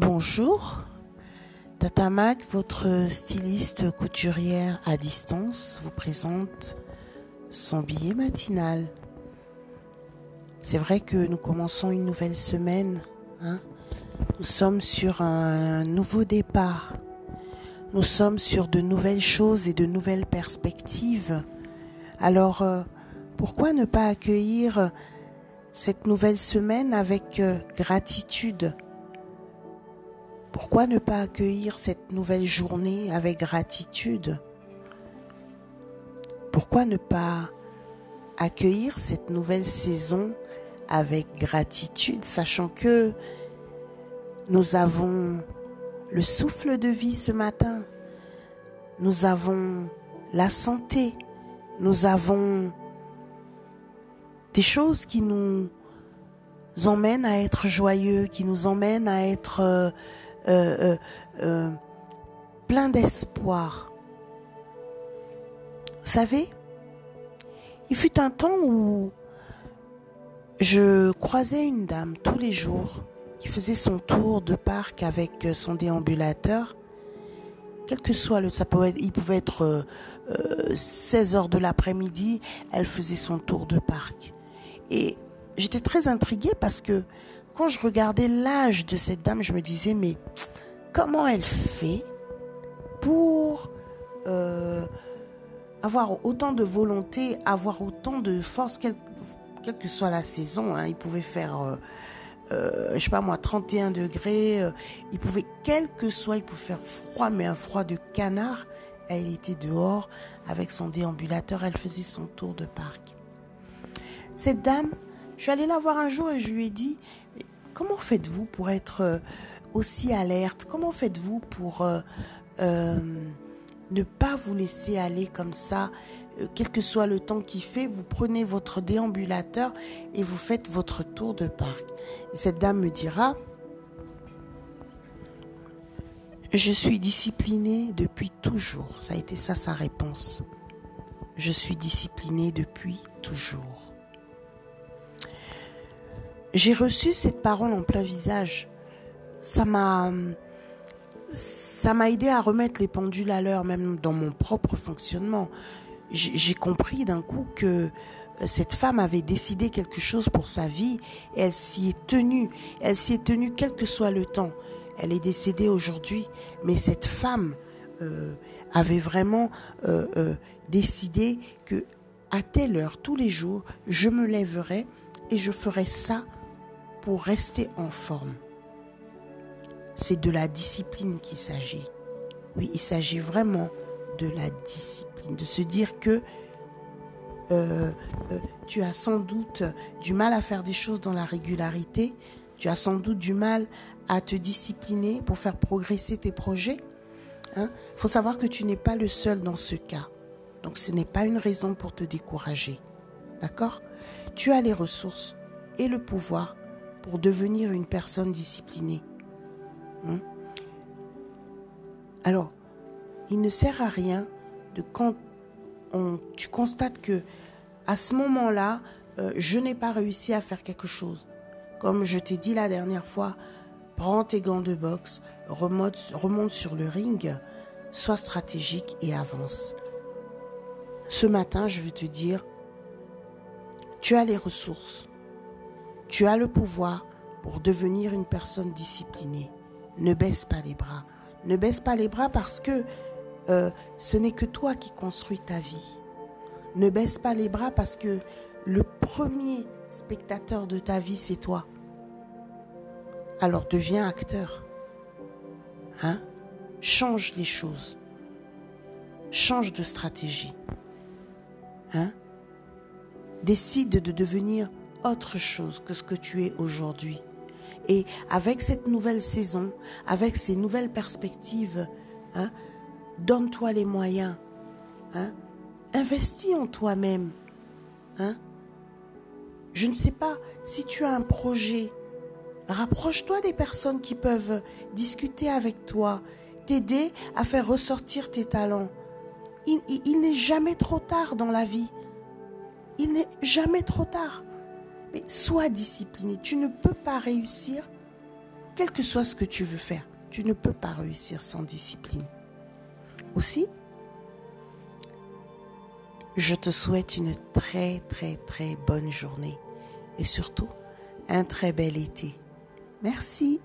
Bonjour, Tata Mac, votre styliste couturière à distance, vous présente son billet matinal. C'est vrai que nous commençons une nouvelle semaine. Hein. Nous sommes sur un nouveau départ. Nous sommes sur de nouvelles choses et de nouvelles perspectives. Alors, euh, pourquoi ne pas accueillir cette nouvelle semaine avec euh, gratitude? Pourquoi ne pas accueillir cette nouvelle journée avec gratitude? Pourquoi ne pas accueillir cette nouvelle saison avec gratitude, sachant que nous avons le souffle de vie ce matin, nous avons la santé, nous avons des choses qui nous emmènent à être joyeux, qui nous emmènent à être euh, euh, euh, euh, plein d'espoir. Vous savez, il fut un temps où je croisais une dame tous les jours qui faisait son tour de parc avec son déambulateur. Quel que soit le, ça pouvait, il pouvait être 16 heures de l'après-midi, elle faisait son tour de parc. Et j'étais très intriguée parce que quand je regardais l'âge de cette dame, je me disais, mais comment elle fait pour euh, avoir autant de volonté, avoir autant de force, quelle, que soit la saison. Hein, il pouvait faire, euh, euh, je sais pas moi, 31 degrés. il pouvait, quel que soit, il pouvait faire froid, mais un froid de canard. Elle était dehors avec son déambulateur. Elle faisait son tour de parc. Cette dame, je suis allée la voir un jour et je lui ai dit, Comment faites-vous pour être euh, aussi alerte? Comment faites-vous pour euh, euh, ne pas vous laisser aller comme ça? Quel que soit le temps qu'il fait, vous prenez votre déambulateur et vous faites votre tour de parc. cette dame me dira, je suis disciplinée depuis toujours. Ça a été ça sa réponse. Je suis disciplinée depuis toujours. J'ai reçu cette parole en plein visage. Ça m'a ça m'a aidé à remettre les pendules à l'heure, même dans mon propre fonctionnement. J'ai compris d'un coup que euh, cette femme avait décidé quelque chose pour sa vie et elle s'y est tenue. Elle s'y est tenue quel que soit le temps. Elle est décédée aujourd'hui, mais cette femme euh, avait vraiment euh, décidé que à telle heure, tous les jours, je me lèverai et je ferai ça pour rester en forme. C'est de la discipline qu'il s'agit. Oui, il s'agit vraiment de la discipline, de se dire que euh, euh, tu as sans doute du mal à faire des choses dans la régularité, tu as sans doute du mal à te discipliner pour faire progresser tes projets. Il hein. faut savoir que tu n'es pas le seul dans ce cas. Donc ce n'est pas une raison pour te décourager. D'accord? Tu as les ressources et le pouvoir pour devenir une personne disciplinée. Hein? Alors, il ne sert à rien de quand on, tu constates que à ce moment-là, euh, je n'ai pas réussi à faire quelque chose. Comme je t'ai dit la dernière fois, prends tes gants de boxe, remonte, remonte sur le ring, sois stratégique et avance. Ce matin, je vais te dire, tu as les ressources, tu as le pouvoir pour devenir une personne disciplinée. Ne baisse pas les bras. Ne baisse pas les bras parce que euh, ce n'est que toi qui construis ta vie. Ne baisse pas les bras parce que le premier spectateur de ta vie, c'est toi. Alors deviens acteur. Hein? Change les choses. Change de stratégie. Hein? Décide de devenir autre chose que ce que tu es aujourd'hui. Et avec cette nouvelle saison, avec ces nouvelles perspectives, hein, donne-toi les moyens. Hein, investis en toi-même. Hein. Je ne sais pas si tu as un projet. Rapproche-toi des personnes qui peuvent discuter avec toi, t'aider à faire ressortir tes talents. il n'est jamais trop tard dans la vie. Il n'est jamais trop tard. Mais sois discipliné. Tu ne peux pas réussir quel que soit ce que tu veux faire, tu ne peux pas réussir sans discipline. Aussi, je te souhaite une très très très bonne journée et surtout un très bel été. Merci.